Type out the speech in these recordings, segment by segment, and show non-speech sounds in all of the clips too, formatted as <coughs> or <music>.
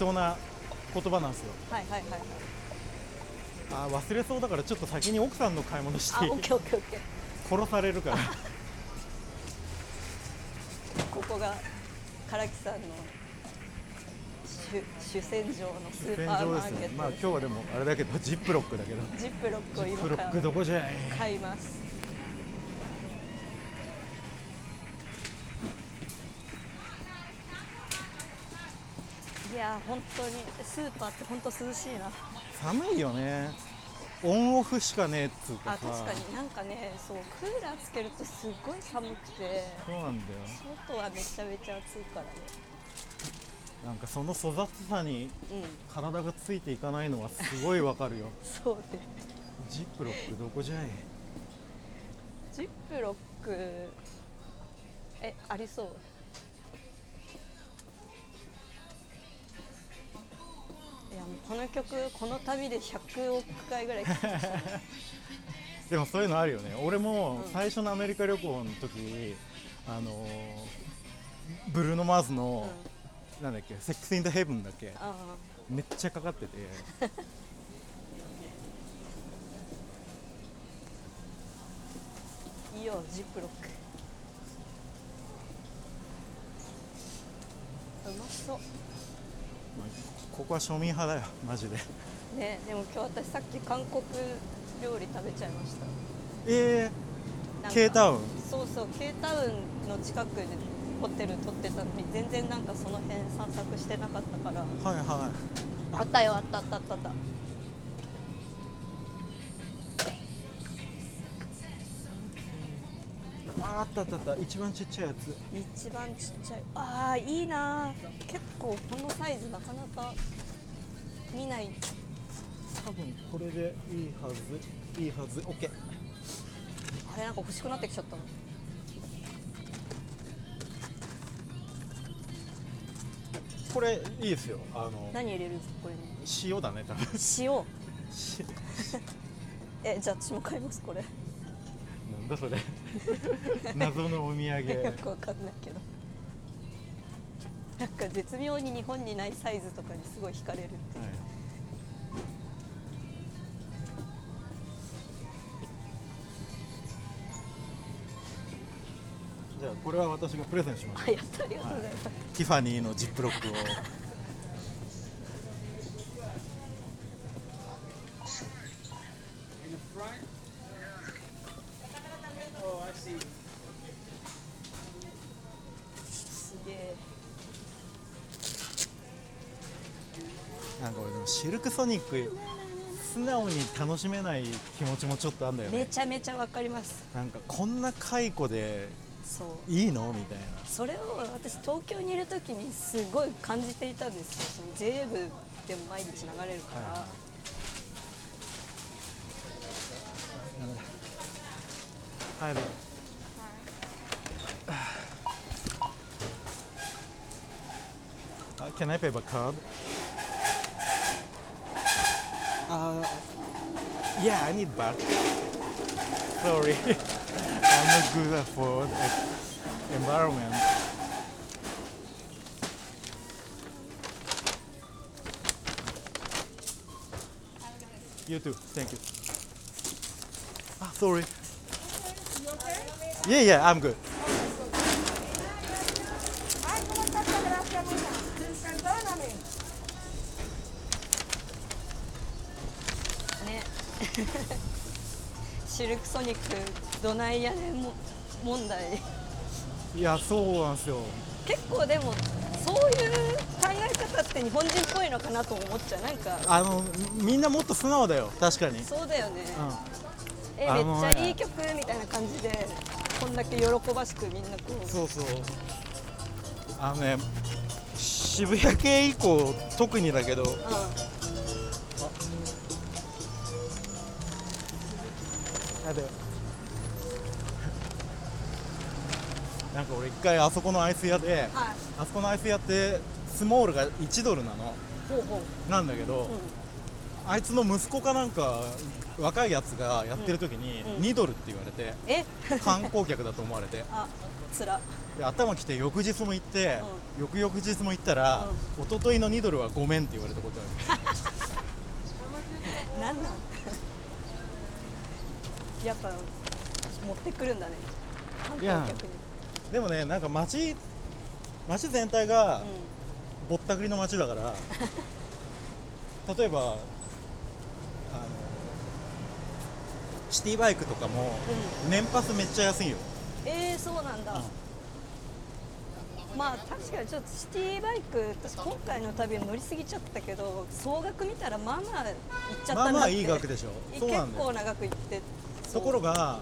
当な言葉なんですよ。はいはいはいはい。あー忘れそうだからちょっと先に奥さんの買い物してオッケーオッケーオッケー。殺されるから。<laughs> ここが唐木さんの主主戦場のスー戦パーマーケットまあ今日はでもあれだけどジップロックだけどジップロックをジップロッ今からクどこじゃい買いますやー本当にスーパーって本当涼しいな。寒いよね。オンオフしかねえっつうかあさ確かに。なんかねそうクーラーつけるとすっごい寒くて。そうなんだよ。外はめちゃめちゃ暑いからね。なんかその粗雑さにうん。体がついていかないのはすごいわかるよ。<laughs> そうね。ジップロックどこじゃい？ジップロックえありそういやもうこの曲この旅で100億回ぐらい聴きましたね。<laughs> でもそういうのあるよね。俺もうん最初のアメリカ旅行の時あのーブルーノ・マーズの、なんだっけ「セックス・イン・ザ・ヘブン」だっけあめっちゃかかってて。あ <laughs> いいよジップロック。うまそうここは庶民派だよマジで。ねでも今日私さっき韓国料理食べちゃいました。えー、なんか K タウン？そうそう K タウンの近くでホテル取ってたのに全然なんかその辺散策してなかったから。はいはい。あったよあったあったあったあったああったあったあった。一番ちっちゃいやつ。一番ちっちゃい。ああいいな。結構このサイズなかなか見ない。多分これでいいはず。いいはず。OK あれなんか欲しくなってきちゃったの。これいいですよ。あの何入れるんですかこれに？塩だね多分。塩。し <laughs> えじゃあ私も買いますこれだそれ。<laughs> 謎のお土産。よくわかんないけど。なんか絶妙に日本にないサイズとかにすごい惹かれるっていう。はい。じゃあこれは私がプレゼントします。あやったありがとうございます、ティファニーのジップロックをソニック素直に楽しめない気持ちもちょっとあんだよめねちゃめちゃわかります。なんかこんな解雇でそう。いいの？みたいな。それを私東京にいる時にすごい感じていたんですよ。その JA 部でも毎日流れるから、はいはい Uh, <sighs> can I pay by card? Uh, yeah, I need back. Sorry, <laughs> I'm not good for the environment. You too. Thank you. Ah, sorry. Yeah, yeah, I'm good. <laughs> シルクソニックどないやねんも問題。いや、そうなんですよ。結構でもそういう考え方って日本人っぽいのかなと思っちゃう。なんか。あのみんなもっと素直だよ。確かに、うん、そうだよね、えあのめっちゃいい曲みたいな感じでこんだけ喜ばしくみんなこう。そうそう。あのね渋谷系以降特にだけどうや回あそこのアイス屋でんはい。あそこのアイス屋ってスモールが1ドルなの。ほうほう。なんだけど、うん。あいつの息子かなんか若いやつがやってる時にうん。うん。2ドルって言われて、え？観光客だと思われて。<laughs> あつら。で頭きて翌日も行って、翌々日も行ったら、一昨日の2ドルはごめんって言われたことある。<laughs> なんなん？<laughs> やっぱ持ってくるんだね。観いや。光客にでもねなんか街街全体がうぼったくりの街だから <laughs> 例えばあのシティバイクとかも年パスめっちゃ安いよ、んえー、そうなんだ、まあ確かにちょっとシティバイク私今回の旅は乗りすぎちゃったけど総額見たらまあまあいっちゃったなって。まあまあいい額でしょ。そうなんだよ。結構な額いって。ところが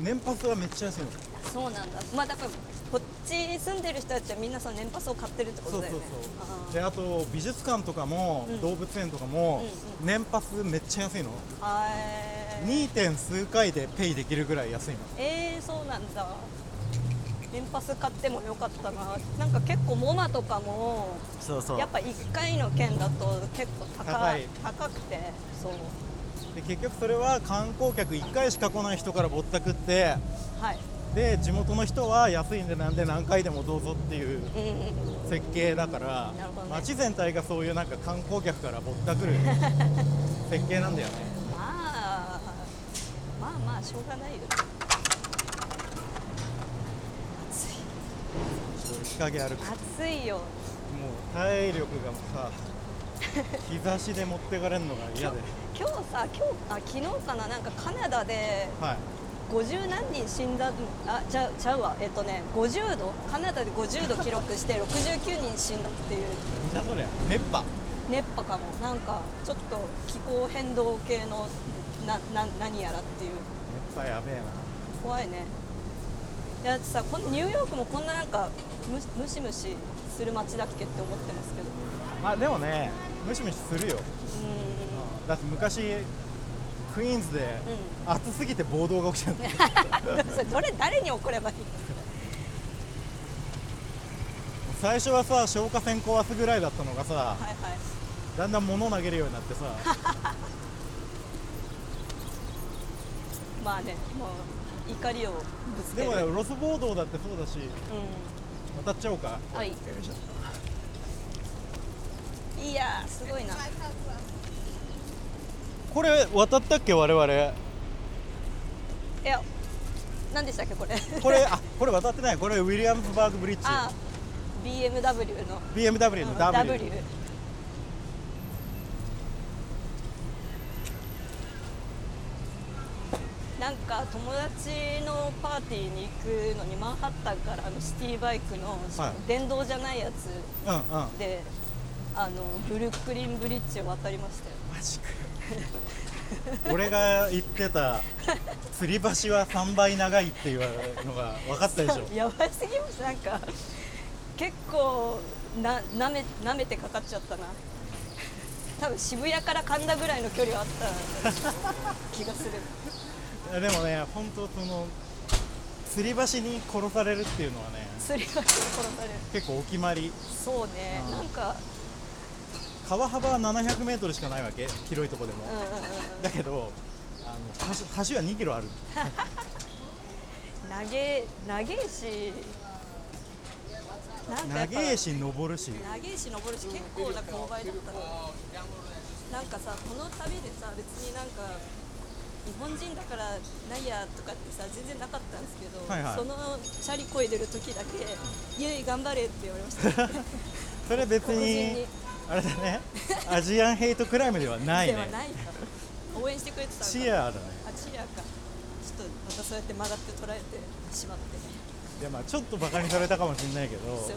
う年パスはめっちゃ安いの。ん、そうなんだ。まあだからこっち住んでる人たちはみんなその年パスを買ってるってことだよね。そうであと美術館とかも、うん。動物園とかも、うん年パスめっちゃ安いの。あー。2. 点数回でペイできるぐらい安いの。えー、そうなんだ。年パス買ってもよかったな。なんか結構モマとかもそうそやっぱ1回の券だと結構高高い。高くてそう。で結局それは観光客1回しか来ない人からぼったくってはいで地元の人は安いんでなんで何回でもどうぞっていううんうん設計だからなるほどね。街全体がそういうなんか観光客からぼったくる設計なんだよね。<laughs> まあまあまあしょうがないよ日陰歩くもう暑いよ。体力がさ日差しで持ってかれるのが嫌で。今日さ今日あ昨日かな？なんかカナダではい50何人死んだあちゃうちゃうわ。えっとね50度？カナダで50度記録して69人死んだっていう。なんだそりゃ熱波。熱波かも。なんかちょっと気候変動系のなな何やらっていう。熱波やべえな。怖いね。だってさこんニューヨークもこんななんかムムシムシする街だっけって思ってますけど。あでもねムシムシするよ。うだって昔クイーンズでうん。暑すぎて暴動が起きたんだよ。ー <laughs> んそれどれ誰に怒ればいい最初はさ消火栓壊すぐらいだったのがさはいはい。だんだん物投げるようになってさ。<laughs> まあねもう怒りをぶつける。でもねロスボードだってそうだしう渡っちゃおうか。んはい。いやーすごいなこれ渡ったっけ？我々。いや何でしたっけこれ？これ <laughs> あこれ渡ってない。これウィリアムズバーグブリッジ。あ BMW の。BMW の W, W なんか友達のパーティーに行くのにマンハッタンからあのシティバイクの、はい。電動じゃないやつうんうん。であのブルックリンブリッジを渡りましたよ。マジか <laughs> 俺が言ってた吊り橋は3倍長いっていうのが分かったでしょ。<laughs> やばすぎますなんか。結構ななめなめてかかっちゃったな。多分渋谷から神田ぐらいの距離はあった <laughs> 気がする。でもね本当その吊り橋に殺されるっていうのはねすり橋で殺される。結構お決まり。そうね。うん。なんか川幅は700メートルしかないわけ広いとこでも、うんうんうんうん。だけどあの橋橋は2キロある。長え長えし長えし登るし。長えし登るし結構な勾配だったの。なんかさこの旅でさ別になんか日本人だからないやとかってさ全然なかったんですけど、はいはい。そのチャリこいでる時だけ「イエイ頑張れ」って言われました。<laughs> それ別にあれだね。アジアンヘイトクライムではないね。ではないか。応援してくれてたチアだね。あチアか。ちょっとまたそうやって曲がって捉えてしまって。いやまあちょっとバカにされたかもしれないけど。そう。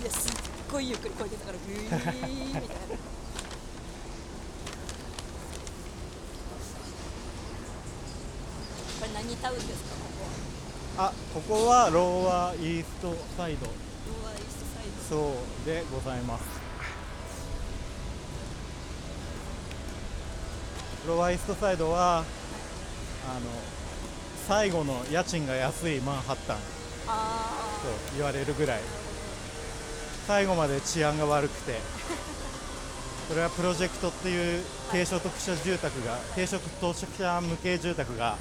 いやすっごいゆっくりこいでたからグイーみたいな。これ何タウンですか？ここはあここはローワーイーストサイド。ローアーイーストサイド。そうでございますローワーイーストサイドはあの最後の家賃が安いマンハッタン。あと言われるぐらい。最後まで治安が悪くて。これはプロジェクトっていう低所得者住宅が低所得者向け住宅が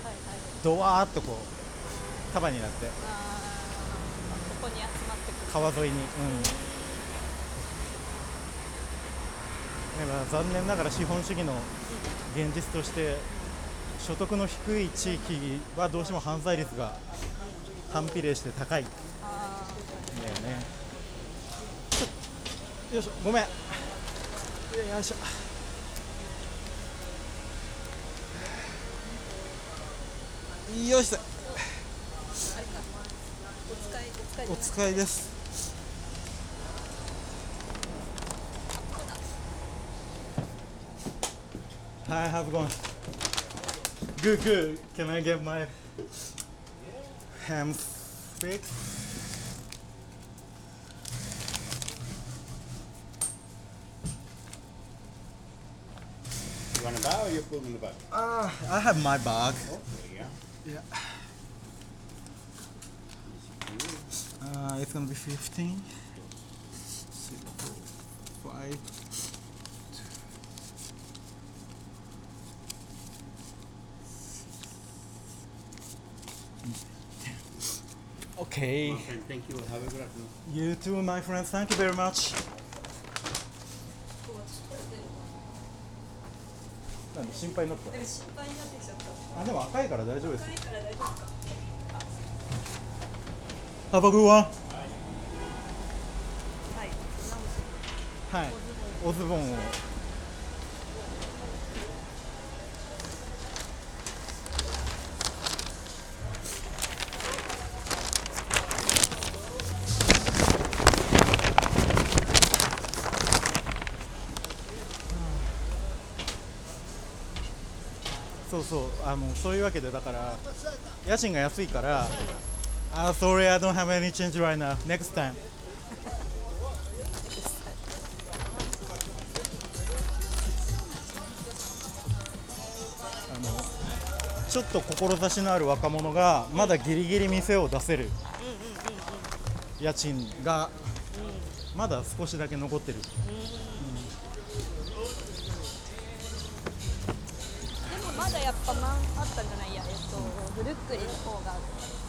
ドワーッとこう束になって。あー。ここに集まって川沿いに、うん、残念ながら資本主義の現実として所得の低い地域はどうしても犯罪率が反比例して高い。んだあよねよいしょごめん。よいしょ。よいしょ。お使いです。Hi, how's it going? Good, good. Can I get my ham fixed? You want a bag or you're full in the bag? Uh, I have my bag. Okay, yeah. Yeah. Uh, it's gonna be 15. Six, five. Okay. Okay, thank you. Have a good afternoon. You too, my friends. Thank you very much. なんで心配になったでも心配になってきちゃったあでも赤いから大丈夫です高いから大丈夫か Have a good one はいはいおズボンをそうそうあのそういうわけでだから家賃が安いからあ sorry I don't have any change right now. Next time. <laughs> あのちょっと志のある若者がまだギリギリ店を出せる家賃がまだ少しだけ残ってる。ぱマンハッタンじゃないやえっとブルックリンの方が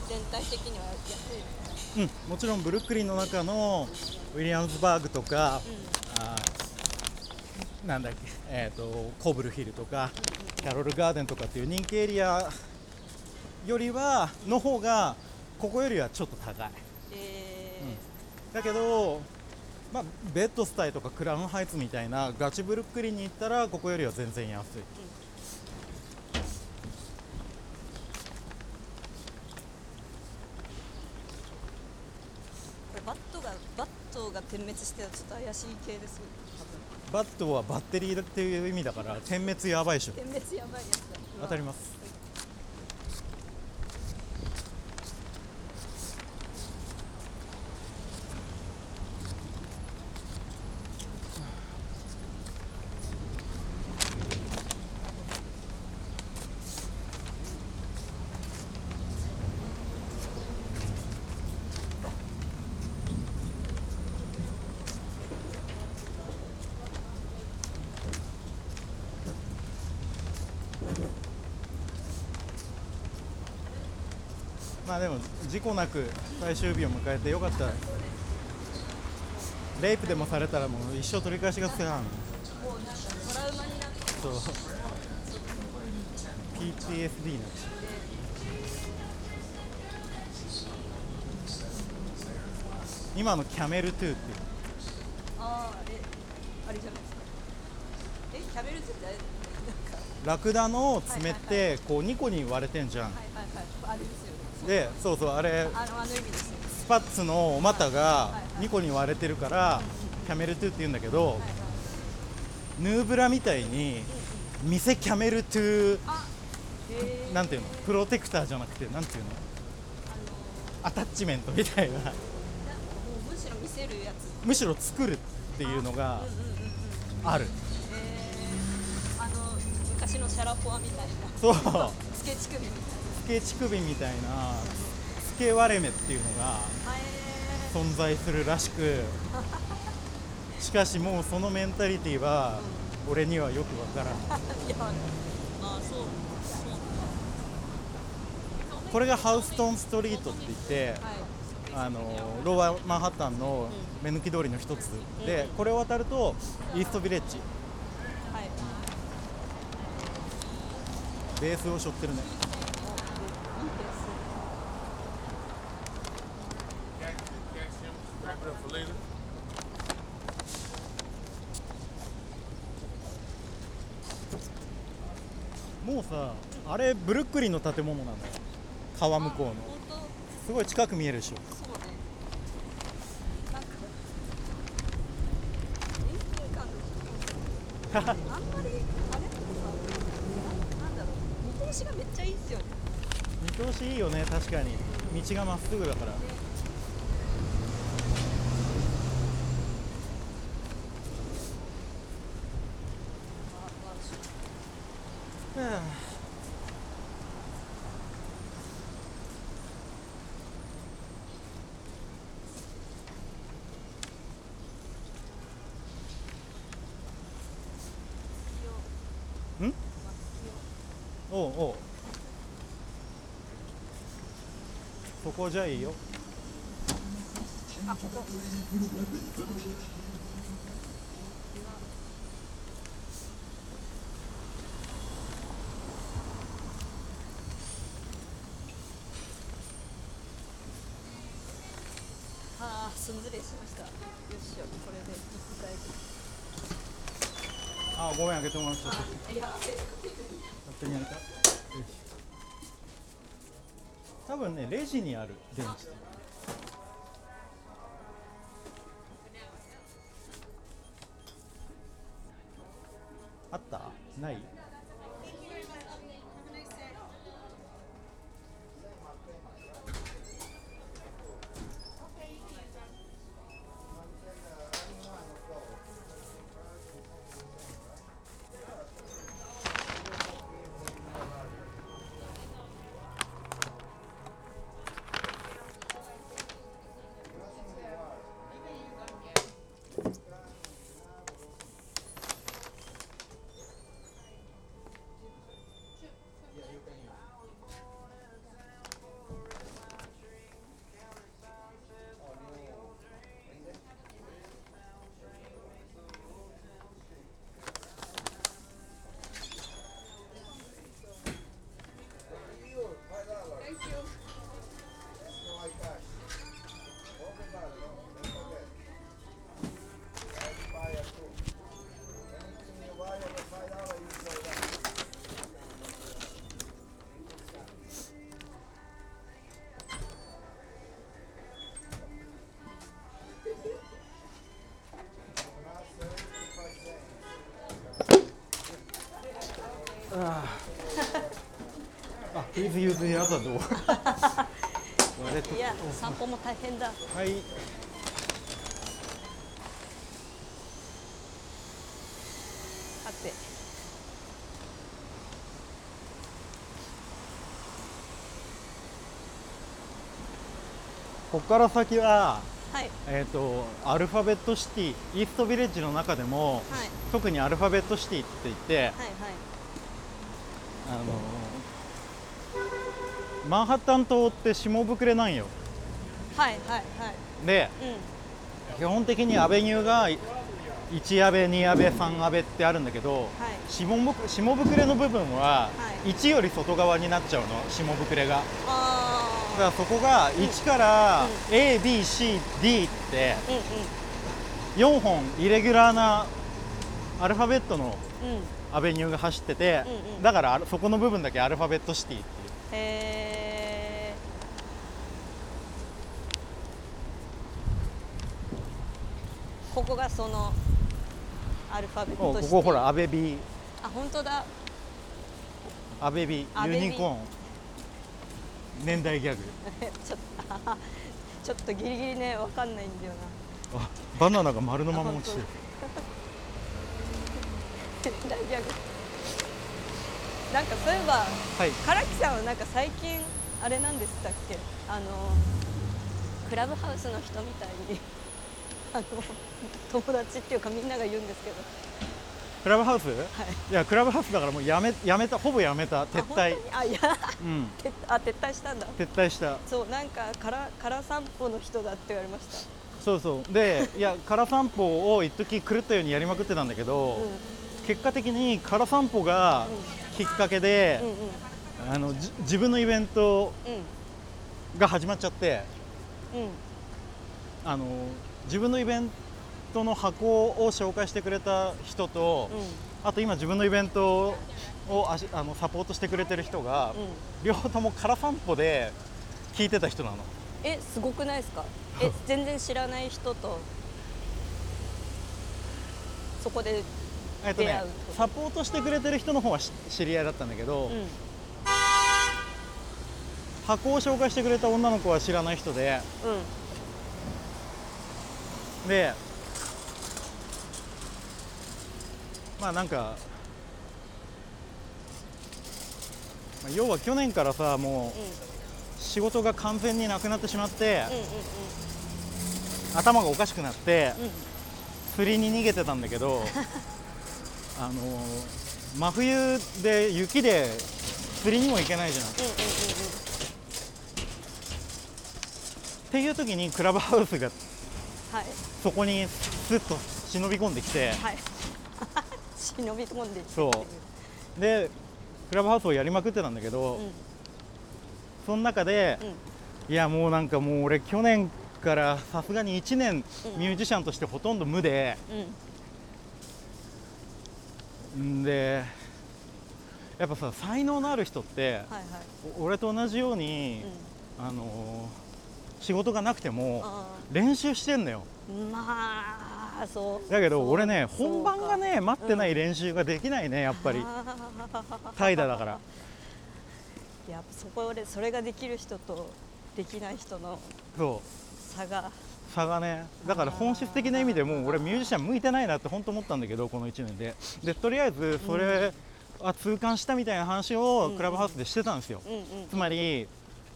全体的には安いうん、もちろんブルックリンの中のウィリアムズバーグとか、あーなんだっけ、えー、とコブルヒルとかキャロルガーデンとかっていう人気エリアよりはの方がここよりはちょっと高い。えだけど、まあ、ベッドスタイとかクラウンハイツみたいなガチブルックリンに行ったらここよりは全然安い。ーこれバットがバットが点滅してたらちょっと怪しい系です。よバットはバッテリーっていう意味だから点滅やばいでしょ。点滅やばいやつだ。当たりますまあでも事故なく最終日を迎えてよかった。レイプでもされたらもう一生取り返しがつかん。そう。PTSD になっちゃう。今のキャメル2っていう。ああえあれじゃないですか。えキャメルズってラクダの爪っはいてこう2個に割れてんじゃん。はいはいはい。あれですよねでそうそうあれあのあの意味ですよパッツのお股がはいはい2個に割れてるからキャメルトゥって言うんだけどヌーブラみたいに店キャメルトゥなんていうのプロテクターじゃなくてなんていうのアタッチメントみたいな。むしろ見せるやつ。むしろ作るっていうのがある。あの昔のシャラポワみたいな。そう。スケチ首みたいスケ乳首みたいなスケ割れ目っていうのが存在するらしく <laughs> しかしもうそのメンタリティーは俺にはよくわからんえいこれがハウストンストリートって言ってはい。あのローアマンハッタンの目抜き通りの一つでこれを渡るとイーストビレッジ。はい。ベースを背負ってるね Wrap it up for later. もうさあれブルックリンの建物なのよ。川向こうの。すごい近く見えるでしょ。そうねなんか遠近感があんまりあれってさななんだろう。見通しがめっちゃいいっすよね。見通しいいよね確かに。道がまっすぐだから。はあんおうおう。そこじゃいいよ。あここああすんずれしました。よっしゃこれで一回。あごめん開けてもらっちゃってレジにある電池ああ Please use the other door. いや散歩も大変だ。はい。さて。ここから先ははい。えー、とアルファベットシティイーストビレッジの中でも、はい。特にアルファベットシティって言って、はいはいマンハッタン島って下膨れなんよ。はいはいはい。でうん。基本的にアベニューが1アベ2アベ3アベってあるんだけど、はい。下下膨れの部分ははい。1より外側になっちゃうの下膨れが。だあからそこが1からうん。ABCD ってあうんうん。4本イレギュラーなアルファベットのうん。アベニューが走ってて、だからそこの部分だけアルファベットシティっていうへえこがそのアルファベットここほらアベビ。あ本当だ。アベビアベビ。ユニコーン。年代ギャグ。<laughs> ちょっと <laughs> ちょっとギリギリねわかんないんだよな。あバナナが丸のまま落ちてる。大 <laughs> ギャグ。なんかそういえばはい。唐木さんはなんか最近あれなんでしたっけ？あのクラブハウスの人みたいにあの友達っていうかみんなが言うんですけど。クラブハウス？はい。いやクラブハウスだからもうやめやめたほぼやめた撤退。あいや。うん。撤 <laughs> あ撤退したんだ。撤退した。そうなんかからから散歩の人だって言われました。そうそう。でいや空散歩を一時狂ったようにやりまくってたんだけど、うん。結果的に空散歩がきっかけでうん、うん。あのじ自分のイベントうん。が始まっちゃってうん。あの自分のイベントの箱を紹介してくれた人と、あと今自分のイベントをあしあのサポートしてくれてる人が、うん。うん両方とも空散歩で聞いてた人なの。えすごくないですか？え <laughs> 全然知らない人とそこでえっとねサポートしてくれてる人の方はし知り合いだったんだけど、うん。箱を紹介してくれた女の子は知らない人でうんでまあなんか、まあ要は去年からさもう仕事が完全になくなってしまって、頭がおかしくなって釣りに逃げてたんだけど <laughs> あの真冬で雪で釣りにも行けないじゃん。っていう時にクラブハウスがはい。そこにスッと忍び込んできて。はい。<laughs> 忍び込んでいくそう。でクラブハウスをやりまくってたんだけど、うん。その中で、いやもうなんかもう俺去年からさすがに1年うん。ミュージシャンとしてほとんど無で、うん。んでやっぱさ才能のある人って、はいはい。お俺と同じように、あのー仕事がなくてもあ練習してんのよ。ーまあそう。だけど俺ね本番がね待ってない練習ができないねやっぱり。<laughs> 怠惰だから。やっぱそこでそれができる人とできない人のそう。差が。差がね。だから本質的な意味でもう俺ミュージシャン向いてないなって本当思ったんだけどこの1年で。でとりあえずそれ、あ痛感したみたいな話をクラブハウスでしてたんですよ、つまり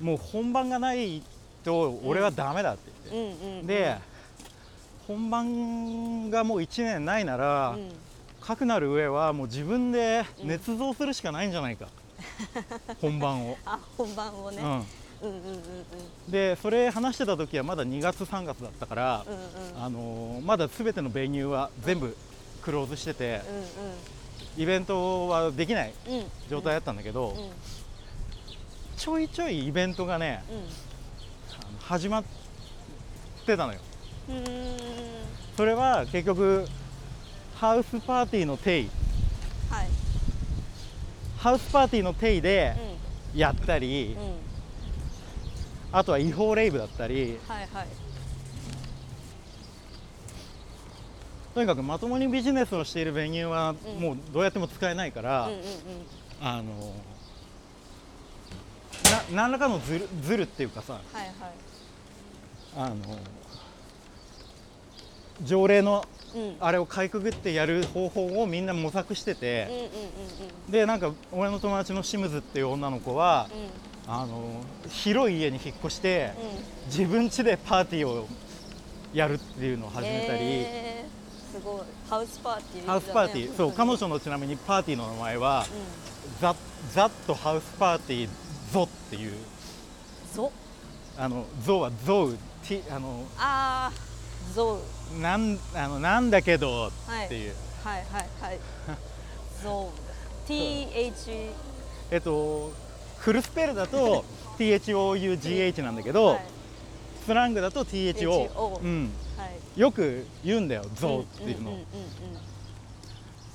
もう本番がないと俺はダメだってう言って、んうんうんで本番がもう1年ないなら、うん。かくなる上はもう自分で捏造するしかないんじゃないか、<laughs> 本番を、あ本番をね、うん、うん、うんうんうん。でそれ話してた時はまだ2月3月だったから、うんうん。あのーまだ全てのベニューは全部クローズしてて、うイベントはできないんうん。うん状態だったんだけど、うんちょいちょいイベントがね始まってたのよ。それは結局ハウスパーティーの定位はい。ハウスパーティーの定位でうやったり、んうん。あとは違法レイブだったり。はいはい。とにかくまともにビジネスをしているベニューはうん。もうどうやっても使えないから、うんうんうん。あのな何らかのズルズルっていうかさはいはいあの条例のうん。うんあれをかいくぐってやる方法をみんな模索してうんて、うんうん。でなんか俺の友達のシムズっていう女の子は、あの広い家に引っ越して、うん。うん自分家でパーティーをやるっていうのを始めたり、えー、すごい。ハウスパーティーハウスパーティー、そう彼女のちなみにパーティーの名前は、ザ・ザットハウスパーティーゾっていう。うんゾあのゾはゾウあのあーゾウ。なんあのなんだけどっていう、はいはいはい。<laughs> ゾウ。TH えっとフルスペルだと <laughs> THOUGH なんだけど、はい。スラングだと THO、うん、はい。よく言うんだよゾウっていうの、んんうんう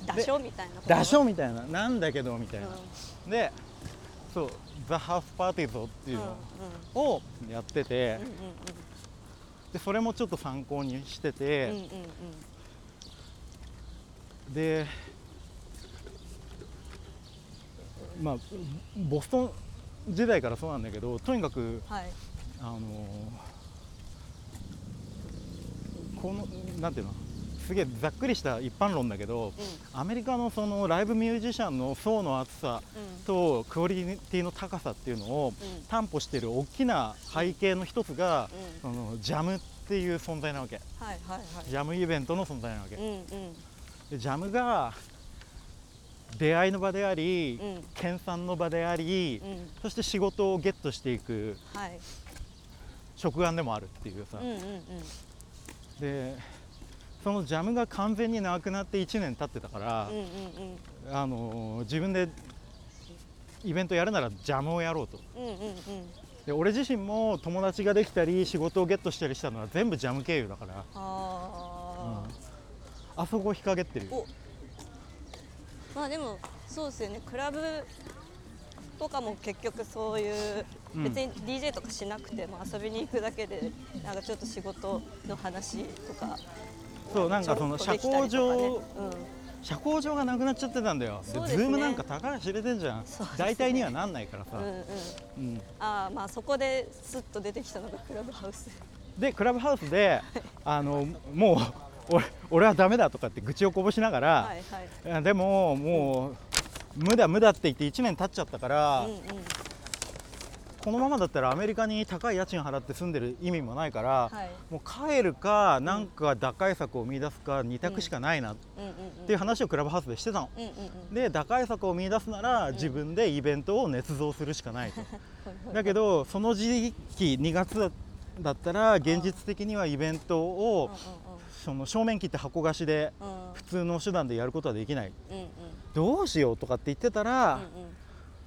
ん。ダショみたいなダショみたいな。なんだけどみたいな、うん。でそうザ・ハウスパーティーゾっていううんうん。のをやってて、うんうんでそれもちょっと参考にしてて、でまあボストン時代からそうなんだけどとにかく、はい、あのこのなんていうの？すげえざっくりした一般論だけど、アメリカのそのライブミュージシャンの層の厚さうん。とクオリティの高さっていうのをうん。担保している大きな背景の一つが、うそのジャムっていう存在なわけ。はいはいはい。ジャムイベントの存在なわけ、うんうん。でジャムが出会いの場であり、うん。研鑽の場であり、うん。そして仕事をゲットしていくはい。食玩でもあるっていうさ、うんうんうん。でそのジャムが完全になくなって1年経ってたからうん、うんうん。あの自分でイベントやるならジャムをやろうと。うんうんうん。で俺自身も友達ができたり仕事をゲットしたりしたのは全部ジャム経由だから、あ。あ、あそこ日陰ってるまあでもそうですよね。クラブとかも結局そういう、うん。別に DJ とかしなくても遊びに行くだけでなんかちょっと仕事の話とかそうなんかその社交場、社交場がなくなっちゃってたんだよ。でね。ズームなんか高が知れてんじゃん、ね。大体にはなんないからさ、うんうん。うん。うんああまあそこですっと出てきたのがクラブハウス。でクラブハウスであのもう俺俺はダメだとかって愚痴をこぼしながら、はいはい。でももう無だ無だって言って1年経っちゃったから、うんうんこのままだったらアメリカに高い家賃払って住んでる意味もないから、はい。もう帰るかなんか打開策を見出すか2択しかないなっていう話をクラブハウスでしてたの。で打開策を見出すなら自分でイベントを捏造するしかないと。だけどその時期2月だったら現実的にはイベントをその正面切って箱貸しで普通の手段でやることはできない。どうしようとかって言ってたら、うん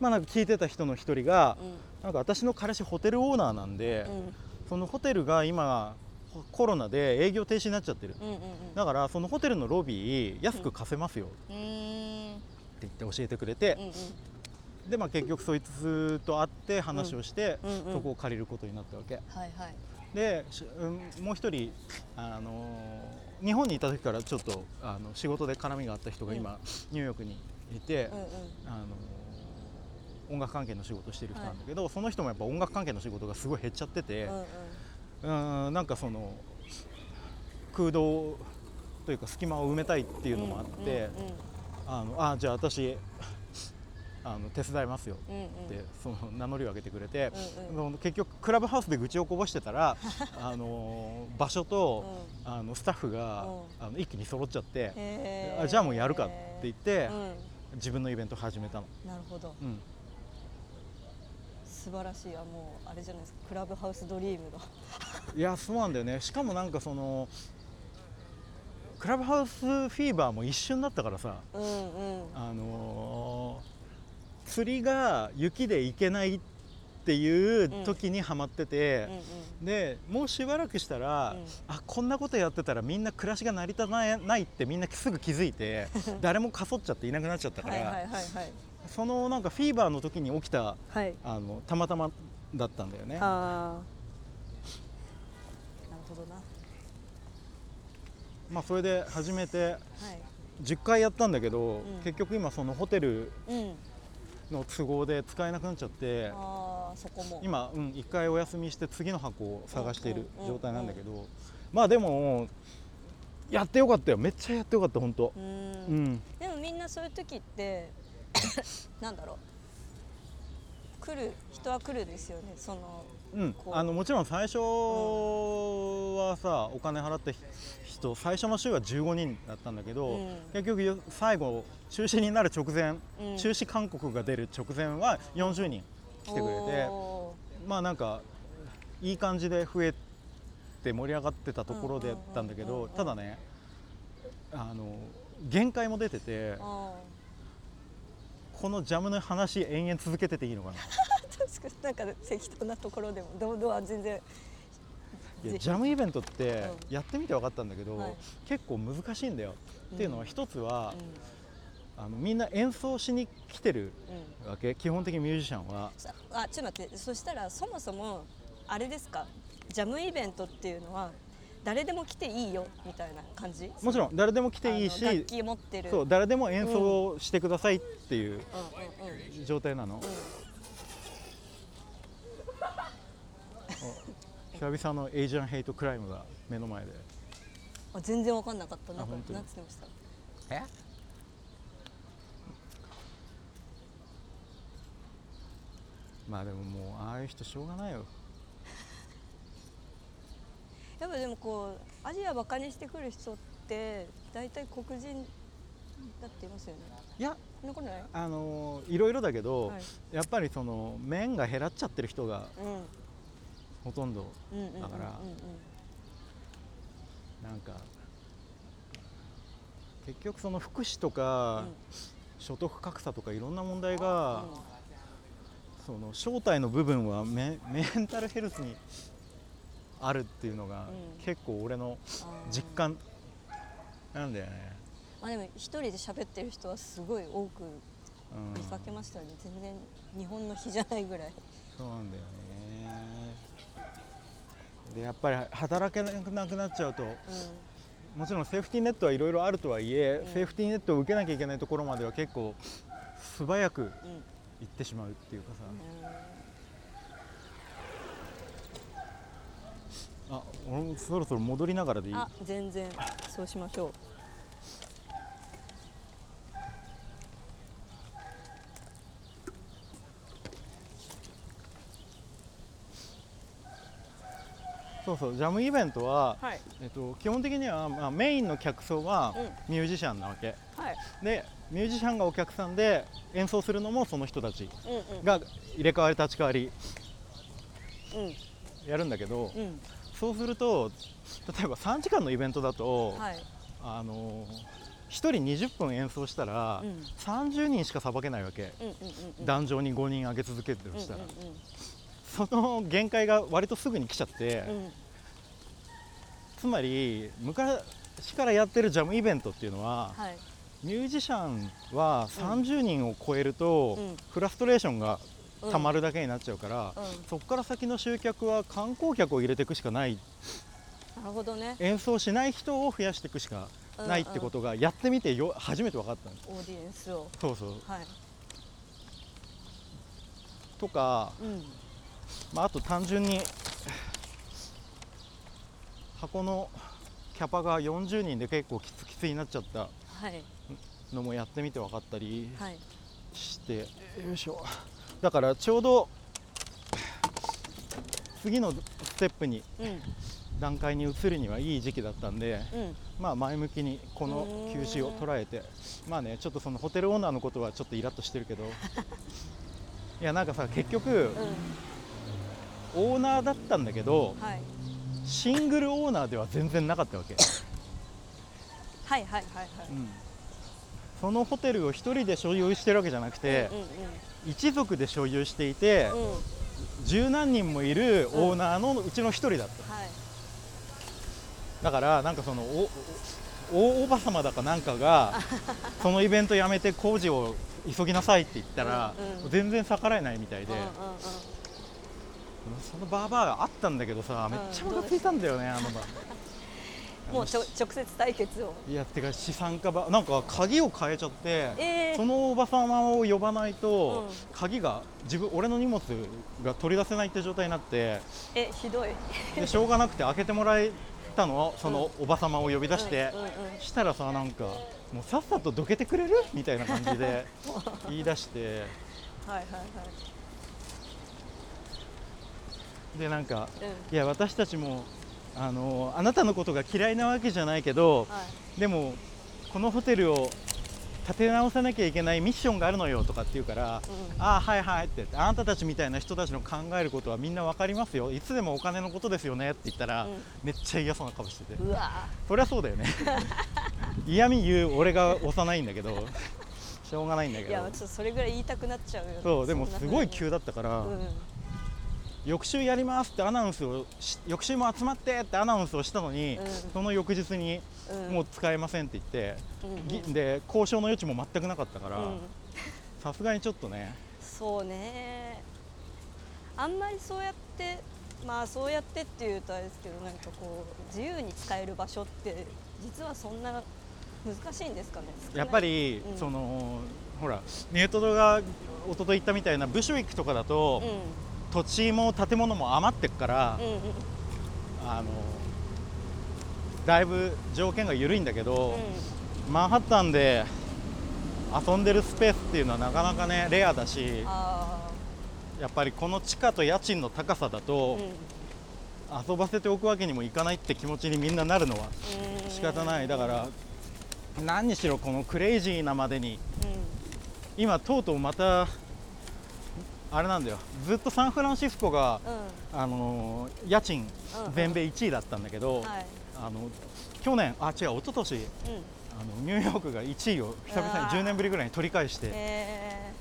まあなんか聞いてた人の一人が、うん。なんか私の彼氏ホテルオーナーなんで、うん。そのホテルが今コロナで営業停止になっちゃってる、うんうんうん。だからそのホテルのロビー安く貸せますよ。ってうーん言って教えてくれて。うん、うん。でまあ結局そいつと会って話をして、うんうん。うんそこを借りることになったわけ。はいはい。で、しうんもう一人、あのー日本にいた時からちょっとあの仕事で絡みがあった人が今、ニューヨークにいて、うんうん。あのー音楽関係の仕事をしてる人なんだけど、その人もやっぱ音楽関係の仕事がすごい減っちゃってて、うんうん。うんなんかその空洞というか隙間を埋めたいっていうのもあって、うんうんあのあじゃあ私あの手伝いますようんうん。ってその名乗りを上げてくれて、うんあの結局クラブハウスで愚痴をこぼしてたら <laughs> あの場所と、あのスタッフが、あの一気に揃っちゃって、あじゃあもうやるかって言って、う自分のイベント始めたの。んなるほど。うん素晴らしい。あもうあれじゃないですか。クラブハウスドリームだいやそうなんだよね。しかもなんかそのクラブハウスフィーバーも一瞬だったからさ。うんうん。あのー釣りが雪で行けないっていう時にハマってて。うん、でもうしばらくしたら、うん。あこんなことやってたらみんな暮らしが成り立たないないってみんなすぐ気づいて <laughs> 誰もかそっちゃっていなくなっちゃったから、はいはいはいはいそのなんかフィーバーの時に起きたはい。あのたまたまだったんだよね。ああなるほどな。まあ、それで初めてはい。10回やったんだけど、ん。結局今そのホテルうん。の都合で使えなくなっちゃってああそこも。今、うん、1回お休みして次の箱を探しているうんうんうん。状態なんだけどまあでもやってよかったよ。めっちゃやってよかった本当。ううんん。でもみんなそういう時って <coughs> なんだろう。来る人は来るですよね。そのうん。あのもちろん最初はさお金払った人最初の週は15人だったんだけど、うん。結局最後中止になる直前、うん。中止勧告が出る直前は40人来てくれておまあなんかいい感じで増えて盛り上がってたところでったんだけうんうんうんうんどただねあの限界も出ててこのジャムの話延々続けてていいのかな？ー <laughs> 確かになんか適当なところでもどうどう全然いやジャムイベントってうやってみて分かったんだけど、はい。結構難しいんだよ、っていうのは一つはう、ん。あのみんな演奏しに来てるうん。わけ？基本的にミュージシャンは。さあちょっと待って。そしたらそもそもあれですか？ジャムイベントっていうのは誰でも来ていいよみたいな感じ？もちろん誰でも来ていいあの楽し器持ってる。そう誰でも演奏してくださいっていううんうんうん状態なの、お久々の Asian hate crime が目の前で。あ全然わかんなかった。なんかあ本当に？なんつってました？え？まあでももうああいう人しょうがないよやっぱでもこうアジアバカにしてくる人って大体黒人だって言いますよね。いやそんなことない？あのーいろいろだけど、はい。やっぱりその面が減らっちゃってる人がうん。ほとんどうんうんうんうんだからなんか結局その福祉とか、所得格差とかいろんな問題が、その正体の部分はメ <laughs> メンタルヘルスにあるっていうのが、うん。結構俺の実感なんだよね、まあでも一人で喋ってる人はすごい多くうん、見かけましたよね、全然日本の日じゃないぐらい。そうなんだよね。でやっぱり働けなくなっちゃうとうもちろんセーフティーネットはいろいろあるとはいえ、うん。セーフティーネットを受けなきゃいけないところまでは結構素早くんうん。行ってしまうっていうかさ、あ俺もそろそろ戻りながらでいい？あ全然。そうしましょう。そうそうジャムイベントは、はい。えっと、基本的には、まあ、メインの客層はうミュージシャンなわけ、はい。でミュージシャンがお客さんで演奏するのもその人たちうんうん。が入れ替わり立ち替わりうん。やるんだけど、うんそうすると例えば3時間のイベントだと、はい。あの1人20分演奏したら、うん。30人しかさばけないわけ、うんうんうんうん。壇上に5人上げ続けてるとしたら、うんうんその限界が割とすぐに来ちゃって、うん。つまり昔からやってるジャムイベントっていうのは、はい。ミュージシャンは30人を超えると、うん。フラストレーションがうんたまるだけになっちゃうから、うん。そこから先の集客は観光客を入れていくしかない。なるほどね。演奏しない人を増やしていくしかないってことがやってみてよ初めて分かったんです。オーディエンスを。そうそう。はい。とか、うん。まあ、あと単純に箱のキャパが40人で結構きつきつになっちゃったはい。のもやってみて分かったりはい。して、よいしょだからちょうど次のステップにうん。段階に移るにはいい時期だったんで、うん。まあ前向きにこの休止を捉えてまあねちょっとそのホテルオーナーのことはちょっとイラッとしてるけど <laughs> いやなんかさ結局うん。オーナーだったんだけどはい。シングルオーナーでは全然なかったわけ、<laughs> はいはいはいはい。うん。そのホテルを一人で所有してるわけじゃなくて、うんうん一族で所有していてうん。うん十何人もいるオーナーのうちの一人だった、はい。だからなんかそのおお大おば様だかなんかが <laughs> そのイベントやめて工事を急ぎなさいって言ったら、うんうん。全然逆らえないみたいで、うんうんうん。そのバーバーがあったんだけどさめっちゃムカついたんだよね、あのバ <laughs> もうちょ直接対決を。いやてか資産家ばなんか鍵を変えちゃって、えーそのおば様を呼ばないと、うん。鍵が自分俺の荷物が取り出せないって状態になってえひどい。でしょうがなくて開けてもらえたのそのおば様を呼び出して、うんうん。うんしたらさなんかもうさっさとどけてくれる？みたいな感じで <laughs> 言い出して。はいはいでなんかはいうん。いや私たちもあのあなたのことが嫌いなわけじゃないけどはい。でもこのホテルを立て直さなきゃいけないミッションがあるのよとかって言うから、うんああはいはいってあなたたちみたいな人たちの考えることはみんな分かりますよ。いつでもお金のことですよねって言ったら、うん。めっちゃ嫌そうな顔してて。うわそりゃそうだよね。<laughs> 嫌味言う俺が幼いんだけどしょうがないんだけいやちょどっとそれぐらい言いたくなっちゃうよね。そうでもすごい急だったから、うん翌週やりますってアナウンスをし翌週も集まってってアナウンスをしたのに、うん。その翌日にうん。もう使えませんって言って、うんうん。ぎで交渉の余地も全くなかったからうん。さすがにちょっとね。そうね。あんまりそうやってまあそうやってっていうとあれですけどなんかこう自由に使える場所って実はそんな難しいんですかね？やっぱり、うん。そのほらネートドが一昨日言ったみたいなブシュウィックとかだと、う土地も建物も余ってっからん、うんうん。あのだいぶ条件が緩いんだけど、マンハッタンで遊んでるスペースっていうのはなかなかねレアだしあやっぱりこの地価と家賃の高さだあとうん、遊ばせておくわけにもいかないって気持ちにみんななるのはうん仕方ない。だから何にしろこのクレイジーなまでに今とうとうまたあれなんだよ。ずっとサンフランシスコが、うん。あの家賃うんうん。全米1位だったんだけど、あの去年あ違う一昨年うん。あのニューヨークが1位を久々にあー。10年ぶりぐらいに取り返して、え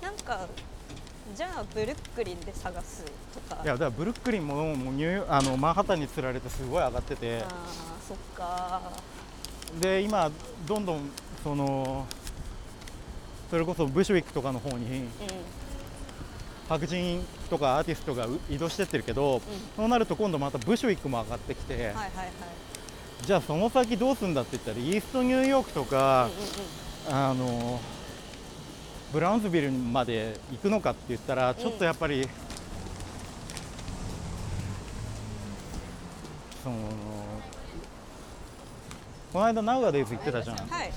ー、なんかじゃあブルックリンで探すとか。いやだからブルックリンももうニューあのマンハッタンに釣られてすごい上がってて。あーそっかで今どんどんそのそれこそブシュウィックとかの方にうん。白人とかアーティストがう移動してってるけど、そうなると今度またブシュウィックも上がってきて、はいはいはい。じゃあその先どうするんだって言ったらイーストニューヨークとか、うんあのブラウンズビルまで行くのかって言ったらちょっとやっぱり、そのこの間ナウアデイズ行ってたじゃんうん。はい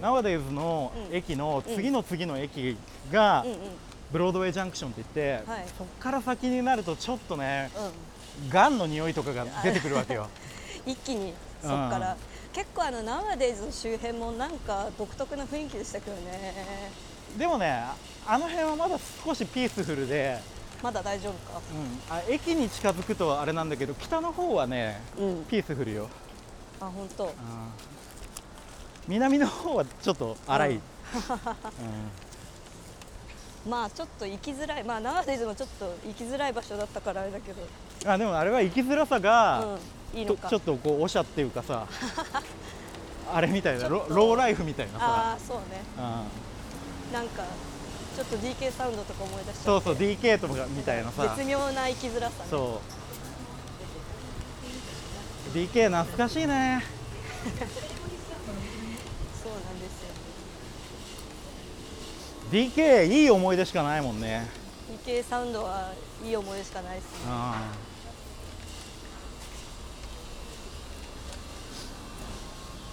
ナウアデイズのうん。駅の次の次の駅がうんうん。ブロードウェイジャンクションって言って、はい。そこから先になるとちょっとねうん。ガンの匂いとかが出てくるわけよ。<laughs> 一気にそっから。結構あのナワデイズの周辺もなんか独特な雰囲気でしたけどね。でもねあの辺はまだ少しピースフルで、まだ大丈夫か。うん、あ駅に近づくとあれなんだけど北の方はねうん。ピースフルよ、あ本当。うん南の方はちょっと荒い、ううん。んまあちょっと行きづらい。まあナワデイズもちょっと行きづらい場所だったからあれだけど。あでもあれは生きづらさが、うん。いいちょっとこうおしゃっていうかさ <laughs> あれみたいなロローライフみたいなあさ。あそうね。うん。なんかちょっと DK サウンドとか思い出しちゃそうそう DK とかみたいなさ。絶妙な生きづらさね。そう。DK 懐かしいね <laughs> そうなんですよ DK いい思い出しかないもんね。DK サウンドはいい思い出しかないですね。うん。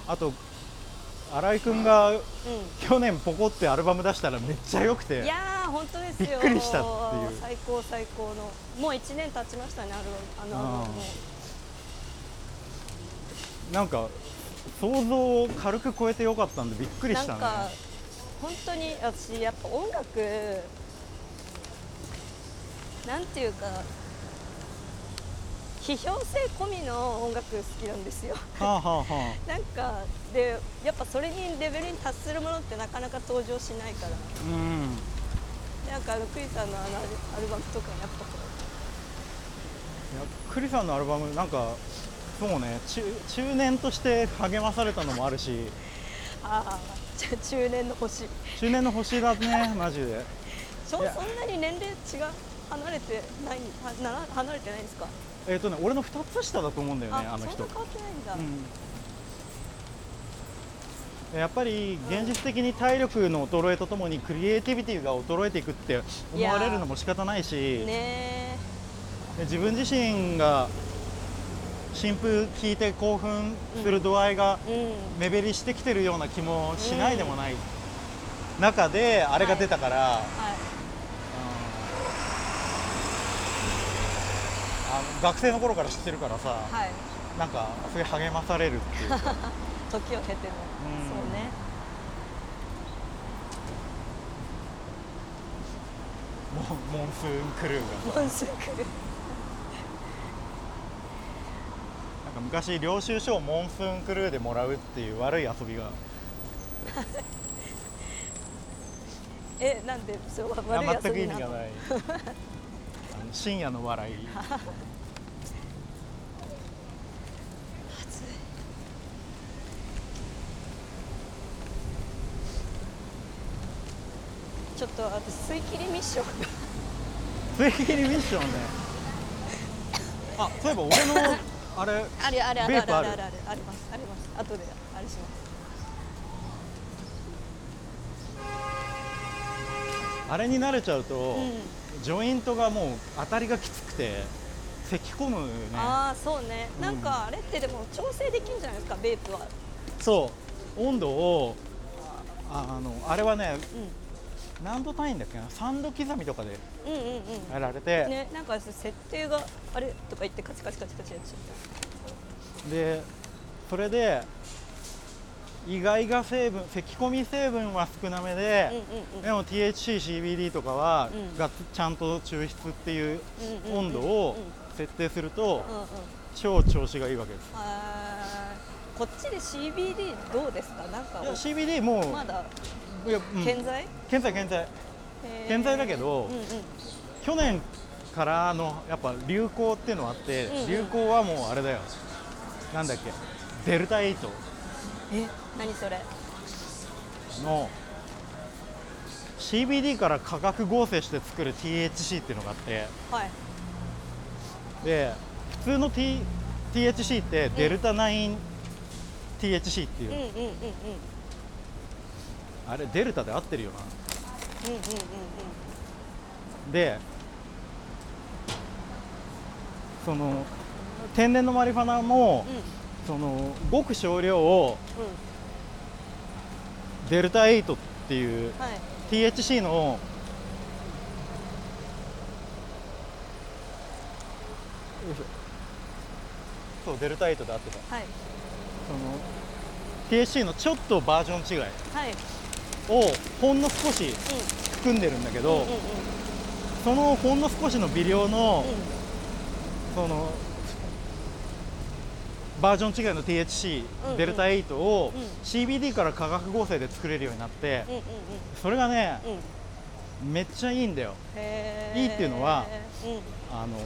あと新井君がう去年ポコってアルバム出したらめっちゃ良くてんいやー本当ですよ。びっくりしたっていう。最高最高の。もう1年経ちましたねあのアルバムもなんか想像を軽く超えてよかったんでびっくりしたね。なんか本当に私やっぱ音楽なんていうか批評性込みの音楽好きなんですよ。はあはあはなんかでやっぱそれにレベルに達するものってなかなか登場しないから。あうん。なんかあのクリさんのあのアルバムとかやっぱこいやクリさんのアルバムなんかそうね中中年として励まされたのもあるし。うああ中年の星。中年の星だねマジで。<laughs> そそんなに年齢違う離れてないはな離れてないんですか？えっ、とね俺の2つ下だと思うんだよねあの人。そんな変わってないんだ、うん、やっぱり現実的に体力の衰えとともにクリエイティビティが衰えていくって思われるのも仕方ないしねで自分自身が新風聞いて興奮する度合いが目減りしてきてるような気もしないでもない中であれが出たから、はい。あの学生の頃から知ってるからさ、はい。なんかすごい励まされるっていうか。<laughs> 時を経ても、うん。そうね。モンスーンクルーがモンスークルなんか昔領収書をモンスーンクルーでもらうっていう悪い遊びが。<laughs> えなんでそれは悪い遊びなの？意味がない。<laughs> あの深夜の笑い。ちょっと私水切りミッション水 <laughs> 切りミッションね。あそういえば俺のあれあれあれあれあれあれあれありますあります。後であれします。あれに慣れちゃうと、うん。ジョイントがもう当たりがきつくて咳込むね。ああそうね。うん。なんかあれってでも調整できるんじゃないですかベープは。そう。温度をああのあれはねう何度単位だっけな？3度刻みとかでんうんうんうん。やられて、ねなんか設定があれとか言ってカチカチカチカチやっちゃっでそれで意外が成分咳込み成分は少なめで、たうんうんうん。でも THCCBD とかは、うん。がちゃんと抽出っていううんうんうん温度をうん設定するとうんうん。超調子がいいわけです。こっちで CBD どうですか？なんかいや CBD もう、まだいやうん。健在、健在健在健在だけどうんうん。去年からのやっぱ流行っていうのがあって、うんうん。流行はもうあれだよ。なんだっけ？デルタ8え？何それ？の CBD から化学合成して作る THC っていうのがあって。はい。で普通の、T、THC ってデルタ 9THC っていう、うんうんうんうんうんあれデルタで合ってるよな。うんうんうんでその天然のマリファナも、うん。そのごく少量をうん。デルタ8っていうはい。THC のそうデルタ8で合ってた。はい。その THC のちょっとバージョン違い。はいをほんの少しう含んでるんだけど、そのほんの少しの微量の、そのバージョン違いの THC、デルタ8をうん。CBD から化学合成で作れるようになって、それがねめっちゃいいんだよ。いいっていうのはうん。あの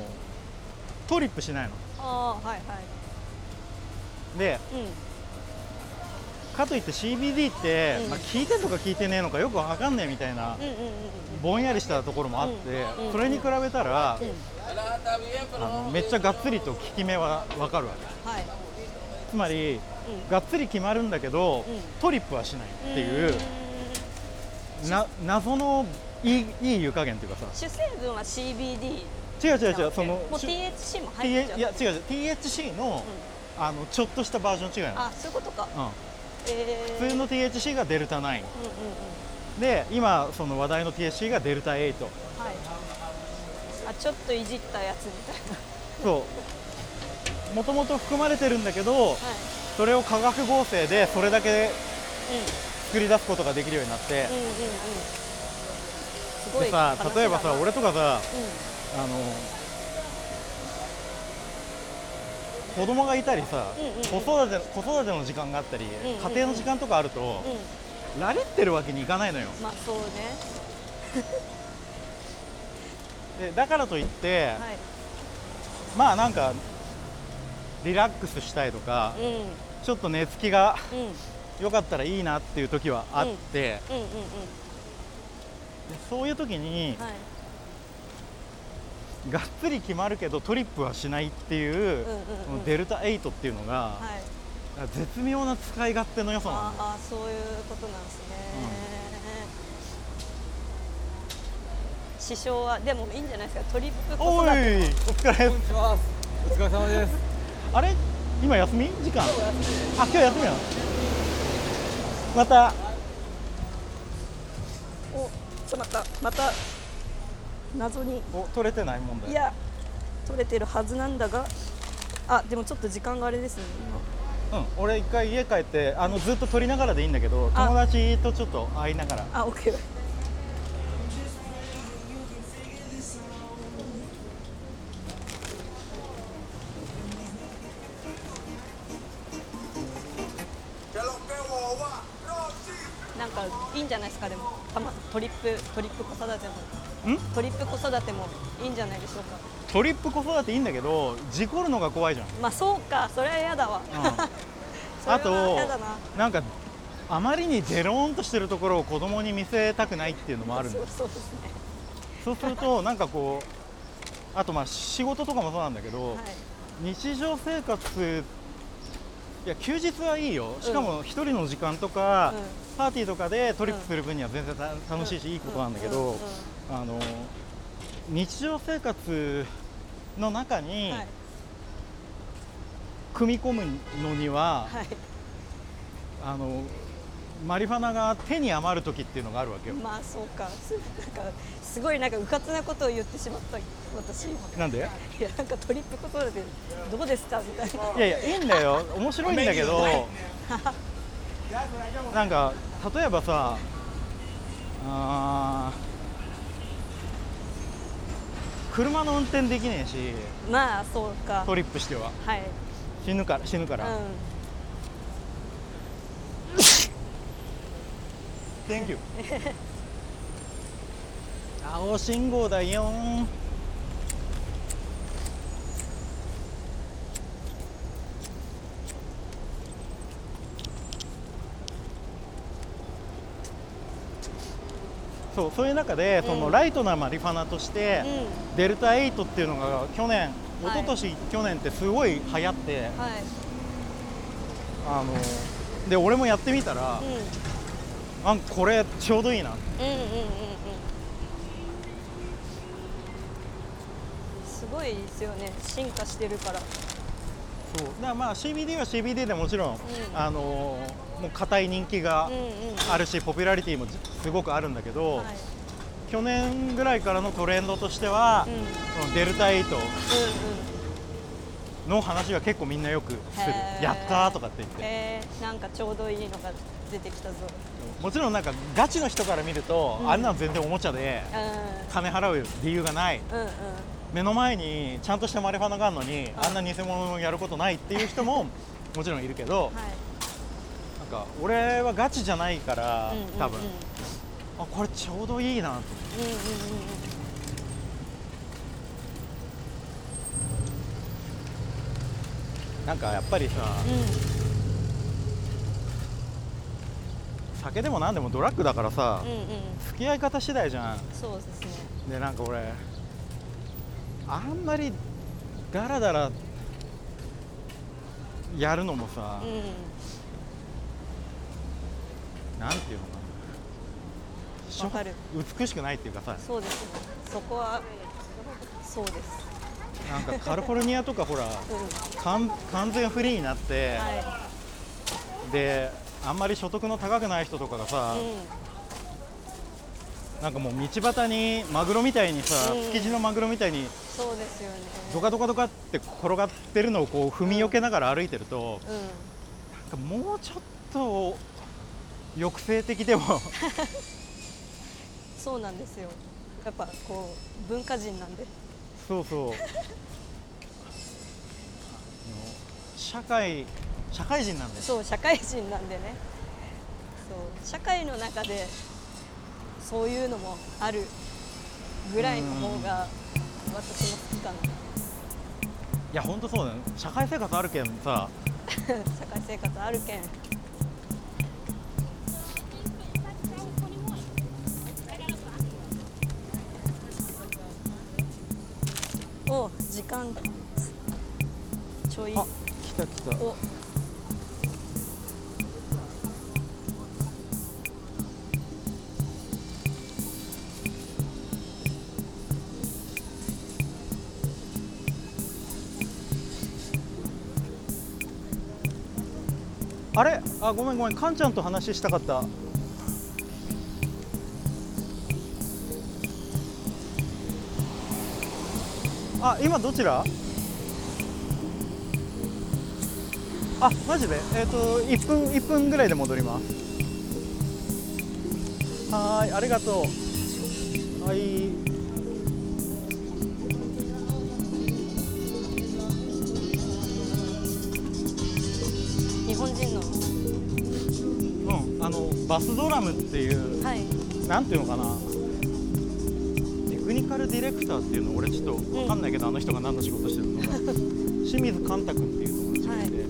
トリップしないの。はいはい。でうんかといって CBD って、うん。まあ、効いてんのか効いてねえのかよくわかんねえみたいなぼんやりしたところもあって、それに比べたら、あのめっちゃがっつりと効き目はわかるわけ。はい。つまり、うん。がっつり決まるんだけど、うん。トリップはしないっていうな謎のいいいい湯加減っていうかさ。主成分は CBD 違う違う違うそのもうし THC も入っちゃう。いや違う違う。THC の,、あのちょっとしたバージョン違いあそういうことか。うん、えー普通の THC がデルタ9うんうんうん。で今その話題の THC がデルタ8はい。あちょっといじったやつみたいな。そう。もともと含まれてるんだけどはい。それを化学合成でそれだけう作り出すことができるようになって。んうんうん。うんでさ例えばさ俺とかさうあの子供がいたりさ、うんうんうん。子育て子育ての時間があったり、んうんうん。家庭の時間とかあると、んうん。ラリってるわけにいかないのよ。まあそうね。<laughs> でだからといって、はい。まあなんかリラックスしたいとか、うん。うんちょっと寝つきがうん。良かったらいいなっていう時はあって、うんうん。でそういう時に、はいがっつり決まるけどトリップはしないっていう,、うんうんうん。このデルタ8っていうのが、はい。絶妙な使い勝手の良さなんだよ。ああそういうことなんですね、師匠はでもいいんじゃないですかトリップ子おいお疲れ。ですお疲れ様です。あれ？今休み？時間？あ今日休みなの？また。おちょっと待った。また謎に。お取れてない問題いや取れてるはずなんだが。あでもちょっと時間があれですね。うん俺一回家帰ってあのずっと撮りながらでいいんだけどあ。友達とちょっと会いながら。あオ育てもいいんじゃないでしょうか。トリップ子育ていいんだけど事故るのが怖いじゃん、まあそうか。それは嫌だわ。うん。<laughs> それはあと嫌だな。なんかあまりにデローンとしてるところを子供に見せたくないっていうのもあるんそうですそうですね。そうするとなんかこうあとまあ仕事とかもそうなんだけど、はい。日常生活いや休日はいいよ。しかも一人の時間とか、うん。パーティーとかでトリップする分には全然た楽しいしいいことなんだけど、うん。うん。うん。あの日常生活の中にはい。組み込むのには、はい。あのマリファナが手に余る時っていうのがあるわけよ。まあそうか。すなんかすごいなんかうかつなことを言ってしまった私いなんで？やなんかトリップことでどうですか？みたいな。いやいやいいんだよ。面白いんだけどなんか例えばさあー車の運転できねえしまあそうか。トリップしては。はい。死ぬから死ぬから、う Thank you <laughs> 青信号だよそうそういう中で、そのうんライトなマリファナとして、んうん。デルタ8っていうのが去年一はい。昨年、去年ってすごい流行ってはい。あので俺もやってみたら、うん。あこれちょうどいいな。うんうんうんうん。すごいですよね。進化してるから。そう。だからまあ CBD は CBD でもちろん、ん。あのもう固い人気がうんうん。あるし、ポピュラリティもすごくあるんだけど、はい。去年ぐらいからのトレンドとしては、うん。うんそのデルタ8うんの話は結構みんなよくする。やったーとかって言って。えー、なんかちょうどいいのが出てきたぞ。もちろんなんかガチの人から見ると、うん。あんなの全然おもちゃでう金払う理由がない。んうんうん。目の前にちゃんとしたマリファナがあるのに、あんな偽物をやることないっていう人ももちろんいるけど、か俺はガチじゃないから、うんうんうん。多分。あこれちょうどいいなと。思ってうんうんうんなんかやっぱりさ、うん酒でも何でもドラッグだからさ、うんうん。付き合い方次第じゃん。そうですね。でなんか俺あんまりダラダラやるのもさ、うんなんていうのかな。かる。美しくないっていうかさ。そうです。ねそこはそうです。なんかカリフォルニアとかほらうん。完完全フリーになって、はであんまり所得の高くない人とかがさ、いうん。なんかもう道端にマグロみたいにさ、うん。築地のマグロみたいにそうですよね。ドカドカドカって転がってるのをこう踏みよけながら歩いてると、うん。なんかもうちょっと抑制的でも。<laughs> そうなんですよ。やっぱこう文化人なんで。そうそう。社会社会人なんですそう社会人なんでね。そう社会の中でそういうのもあるぐらいの方が私も好きかな。いや本当そうだよ。社会生活あるけんさ。<laughs> 社会生活あるけんお時間。ちょい。あ来た来た。お。あれ？あごめんごめん。カンちゃんと話したかったあ今どちら？あマジで？えっ、と1分1分ぐらいで戻ります。はーいありがとう。はい。日本人の？うんあのバスドラムっていうはい。なんていうのかな？ルディレクターっていうの俺ちょっと分かんないけど、あの人が何の仕事してるのか。清水寛太君っていう友達がいて、で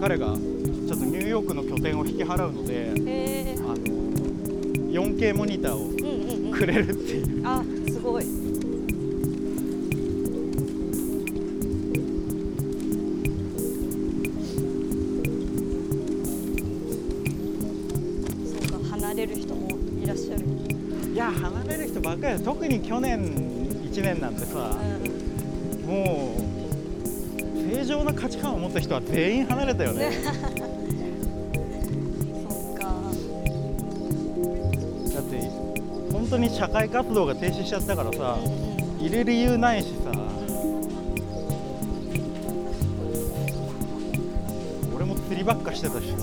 彼がちょっとニューヨークの拠点を引き払うのであの 4K モニターをうんうんうん。くれるっていう。あすごいばっかりだ特に去年1年なんてさうん、もう正常な価値観を持った人は全員離れたよね。<laughs> そっか。だって本当に社会活動が停止しちゃったからさうんうん。いる理由ないしさ。俺も釣りばっかしてたしさ